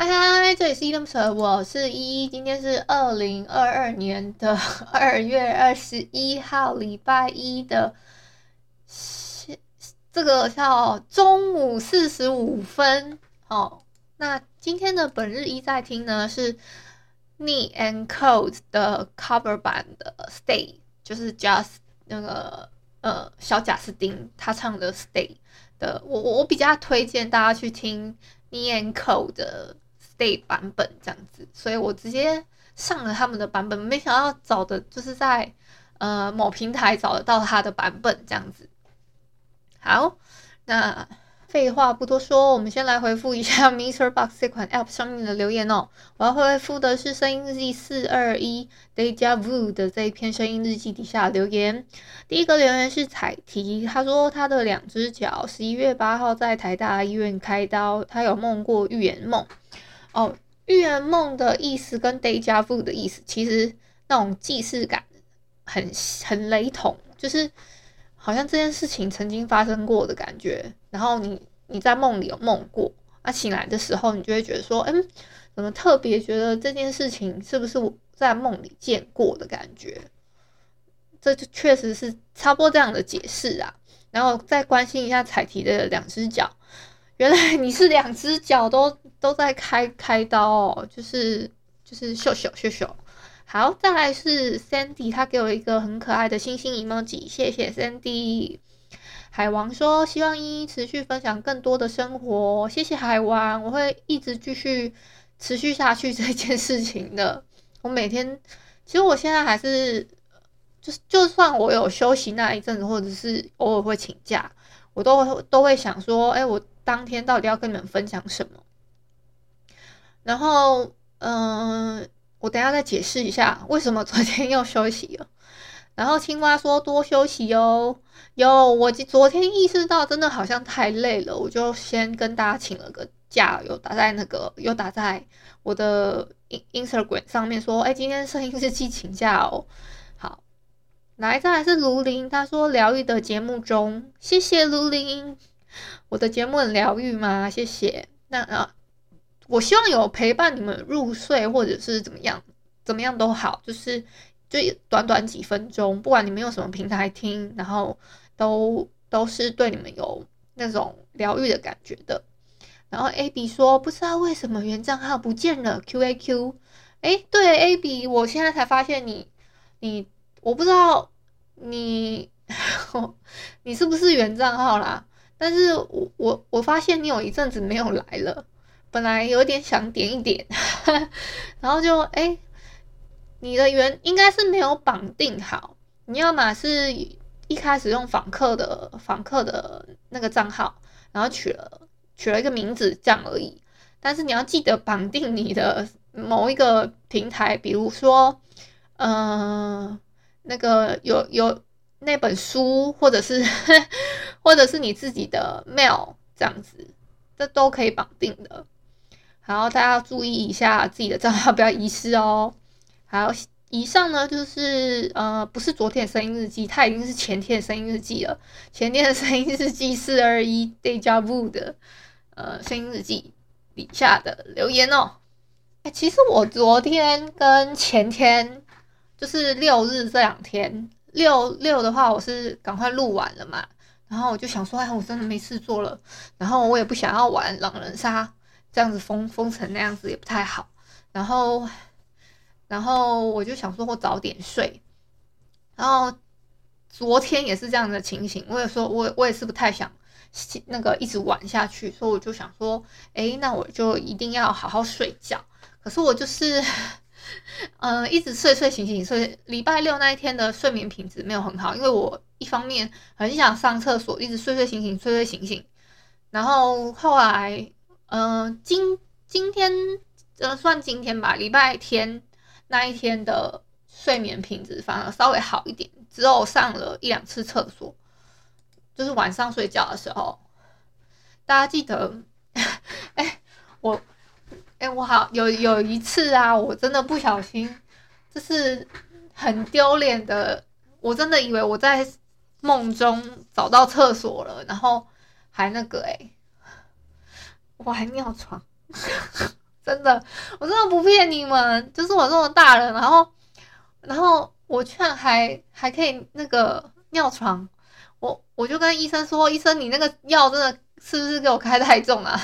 嗨嗨，这里是依依恋不舍，我是依依。今天是二零二二年的 二月二十一号，礼拜一的，这个叫中午四十五分。哦，那今天的本日依在听呢是 n e and Cold 的 cover 版的 Stay，就是 Just 那个呃小贾斯汀他唱的 Stay 的。我我我比较推荐大家去听 n e and Cold 的。Day 版本这样子，所以我直接上了他们的版本，没想到找的就是在呃某平台找得到他的版本这样子。好，那废话不多说，我们先来回复一下 Mr. Box 这款 App 上面的留言哦。我要回复的是声音日记四二一 Deja Vu 的这一篇声音日记底下留言。第一个留言是彩提，他说他的两只脚十一月八号在台大医院开刀，他有梦过预言梦。哦，预言梦的意思跟 déjà vu 的意思，其实那种既视感很很雷同，就是好像这件事情曾经发生过的感觉。然后你你在梦里有梦过，那、啊、醒来的时候，你就会觉得说，嗯，怎么特别觉得这件事情是不是我在梦里见过的感觉？这就确实是差不多这样的解释啊。然后再关心一下彩提的两只脚。原来你是两只脚都都在开开刀哦，就是就是秀秀秀秀。好，再来是 Sandy，他给我一个很可爱的星星 emoji，谢谢 Sandy。海王说希望依依持续分享更多的生活，谢谢海王，我会一直继续持续下去这件事情的。我每天，其实我现在还是就是就算我有休息那一阵子，或者是偶尔会请假，我都会都会想说，哎，我。当天到底要跟你们分享什么？然后，嗯、我等下再解释一下为什么昨天又休息了。然后青蛙说多休息哦，有我昨天意识到真的好像太累了，我就先跟大家请了个假，有打在那个有打在我的 Instagram 上面说，哎，今天声音日记请假哦。好，来，再来是卢林，他说疗愈的节目中，谢谢卢林。我的节目很疗愈吗？谢谢。那啊，我希望有陪伴你们入睡，或者是怎么样，怎么样都好，就是就短短几分钟，不管你们用什么平台听，然后都都是对你们有那种疗愈的感觉的。然后 A B 说，不知道为什么原账号不见了，Q A Q。哎，对 A B，我现在才发现你，你我不知道你 你是不是原账号啦？但是我我我发现你有一阵子没有来了，本来有点想点一点，然后就哎、你的原应该是没有绑定好，你要么是一开始用访客的访客的那个账号，然后取了取了一个名字这样而已，但是你要记得绑定你的某一个平台，比如说，嗯、呃，那个有有。那本书，或者是，或者是你自己的 mail 这样子，这都可以绑定的。好，大家要注意一下自己的账号不要遗失哦。好，以上呢就是呃，不是昨天的声音日记，它已经是前天的声音日记了。前天的声音日记四二一 Deja Vu 的呃声音日记底下的留言哦。哎，其实我昨天跟前天就是六日这两天。六六的话，我是赶快录完了嘛，然后我就想说，哎，我真的没事做了，然后我也不想要玩狼人杀，这样子封封成那样子也不太好，然后，然后我就想说我早点睡，然后昨天也是这样的情形，我也说我我也是不太想那个一直玩下去，所以我就想说，哎，那我就一定要好好睡觉，可是我就是，呃，一直睡睡醒醒，所以礼拜六那一天的睡眠品质没有很好，因为我一方面很想上厕所，一直睡睡醒醒，睡睡醒醒，然后后来，呃，今今天呃算今天吧，礼拜天那一天的睡眠品质反而稍微好一点，只有上了一两次厕所，就是晚上睡觉的时候，大家记得，哎，我。哎、我好有有一次啊，我真的不小心，就是很丢脸的，我真的以为我在梦中找到厕所了，然后还那个哎、我还尿床，真的，我真的不骗你们，就是我这么大人，然后然后我居然还还可以那个尿床，我我就跟医生说，医生你那个药真的是不是给我开太重啊？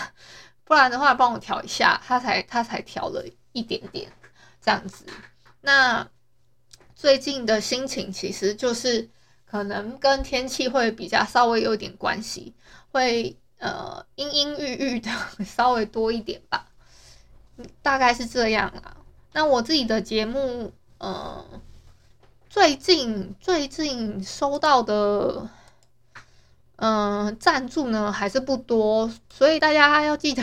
不然的话，帮我调一下，他才他才调了一点点这样子。那最近的心情其实就是可能跟天气会比较稍微有点关系，会呃阴阴郁郁的稍微多一点吧，大概是这样啦。那我自己的节目，呃，最近最近收到的。嗯，赞助呢还是不多，所以大家要记得，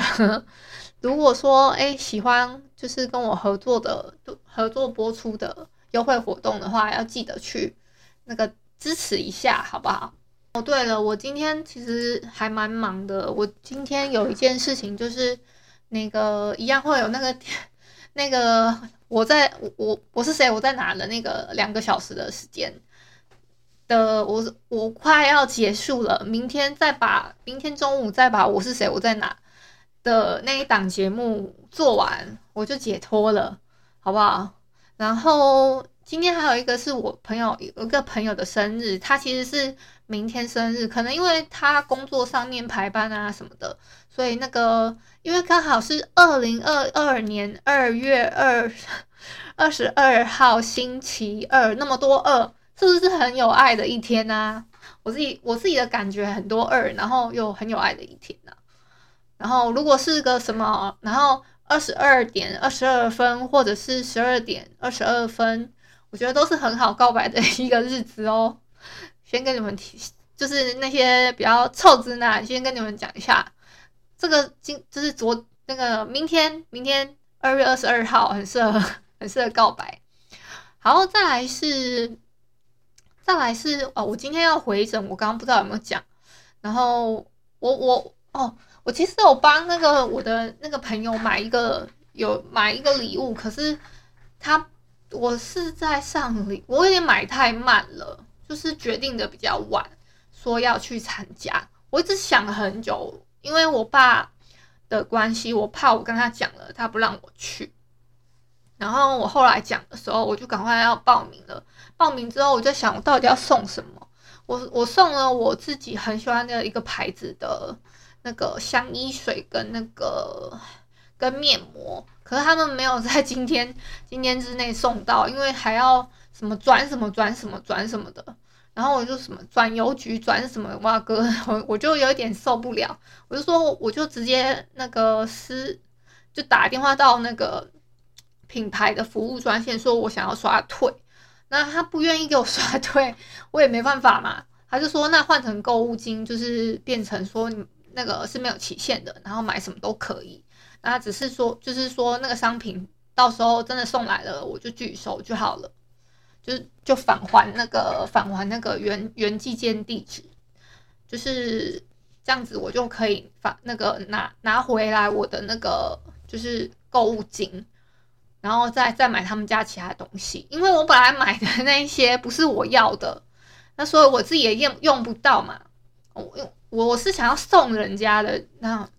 如果说哎喜欢就是跟我合作的合作播出的优惠活动的话，要记得去那个支持一下，好不好？哦，对了，我今天其实还蛮忙的，我今天有一件事情就是那个一样会有那个那个我在我我是谁我在哪的那个两个小时的时间。的我我快要结束了，明天再把明天中午再把我是谁我在哪的那一档节目做完，我就解脱了，好不好？然后今天还有一个是我朋友有一个朋友的生日，他其实是明天生日，可能因为他工作上面排班啊什么的，所以那个因为刚好是二零二二年二月二二十二号星期二，那么多二。是不是很有爱的一天呢？我自己我自己的感觉很多二，然后又很有爱的一天呢，然后如果是个什么，然后二十二点二十二分，或者是十二点二十二分，我觉得都是很好告白的一个日子哦。先跟你们提，就是那些比较臭直男，先跟你们讲一下，这个今就是昨那个明天，明天二月二十二号很适合很适合告白。好，再来是。再来是哦，我今天要回诊，我刚刚不知道有没有讲。然后我我哦，我其实有帮那个我的那个朋友买一个有买一个礼物，可是他我是在上礼，我有点买太慢了，就是决定的比较晚，说要去参加。我一直想了很久，因为我爸的关系，我怕我跟他讲了，他不让我去。然后我后来讲的时候，我就赶快要报名了。报名之后，我就想，我到底要送什么？我我送了我自己很喜欢的一个牌子的那个香衣水跟那个跟面膜，可是他们没有在今天今天之内送到，因为还要什么转什么转什么转什么的。然后我就什么转邮局转什么哇哥，我我就有点受不了，我就说我就直接那个私就打电话到那个。品牌的服务专线说，我想要刷退，那他不愿意给我刷退，我也没办法嘛。他就说，那换成购物金，就是变成说那个是没有期限的，然后买什么都可以。那只是说，就是说那个商品到时候真的送来了，我就拒收就好了，就是就返还那个返还那个原原寄件地址，就是这样子，我就可以返那个拿拿回来我的那个就是购物金。然后再再买他们家其他东西，因为我本来买的那些不是我要的，那所以我自己也用用不到嘛。我用我是想要送人家的，那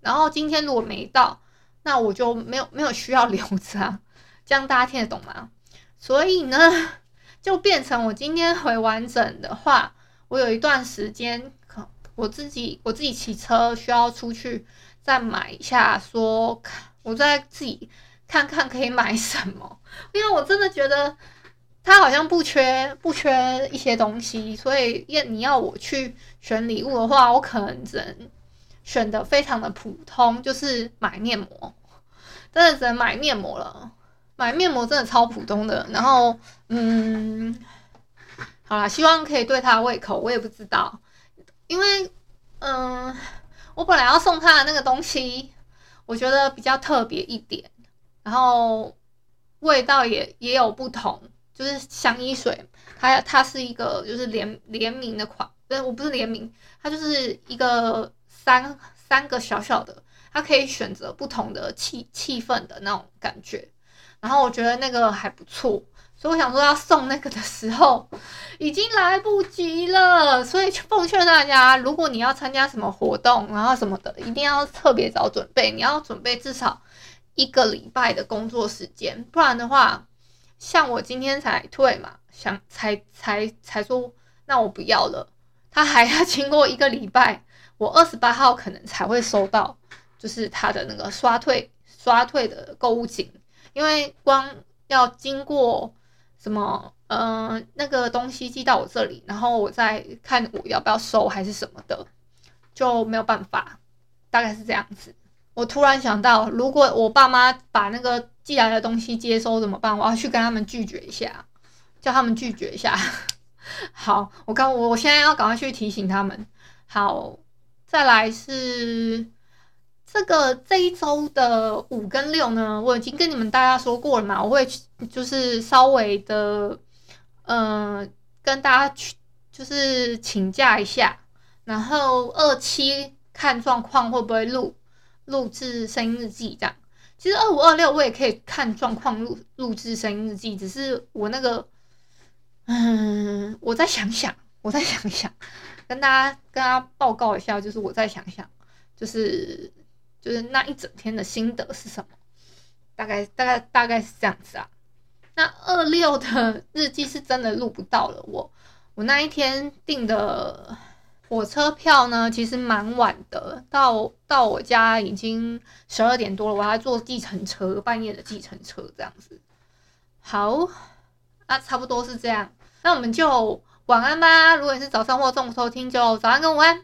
然后今天如果没到，那我就没有没有需要留着，这样大家听得懂吗？所以呢，就变成我今天回完整的话，我有一段时间可，我自己我自己骑车需要出去再买一下，说我在自己。看看可以买什么，因为我真的觉得他好像不缺不缺一些东西，所以要你要我去选礼物的话，我可能只能选的非常的普通，就是买面膜。真的只能买面膜了。买面膜真的超普通的。然后，嗯，好啦，希望可以对他胃口。我也不知道，因为，嗯，我本来要送他的那个东西，我觉得比较特别一点，然后味道也也有不同，就是香衣水，它它是一个就是联联名的款，对，我不是联名，它就是一个三三个小小的。它可以选择不同的气气氛的那种感觉，然后我觉得那个还不错，所以我想说要送那个的时候已经来不及了，所以奉劝大家，如果你要参加什么活动，然后什么的，一定要特别早准备，你要准备至少一个礼拜的工作时间，不然的话，像我今天才退嘛，想才才才说那我不要了，他还要经过一个礼拜，我二十八号可能才会收到。就是他的那个刷退刷退的购物金，因为光要经过什么，嗯、那个东西寄到我这里，然后我再看我要不要收还是什么的，就没有办法，大概是这样子。我突然想到，如果我爸妈把那个寄来的东西接收怎么办？我要去跟他们拒绝一下，叫他们拒绝一下。好，我刚我我现在要赶快去提醒他们。好，再来是。这个这一周的五跟六呢，我已经跟你们大家说过了嘛，我会就是稍微的，嗯、呃，跟大家去就是请假一下，然后二期看状况会不会录录制声音日记这样。其实二五二六我也可以看状况录录制声音日记，只是我那个，嗯，我再想想，我再想想，跟大家跟大家报告一下，就是我再想想，就是。就是那一整天的心得是什么？大概大概大概是这样子啊。那二六的日记是真的录不到了。我我那一天订的火车票呢，其实蛮晚的，到到我家已经十二点多了，我还坐计程车，半夜的计程车这样子。好，那差不多是这样。那我们就晚安吧。如果你是早上或中午收听，就早安跟午安。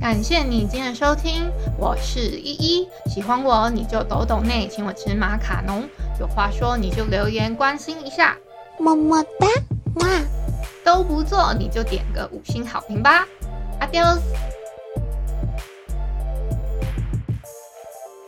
感谢你今天的收听，我是依依。喜欢我你就抖抖内，请我吃马卡龙。有话说你就留言关心一下，么么哒，哇，都不做你就点个五星好评吧阿丢。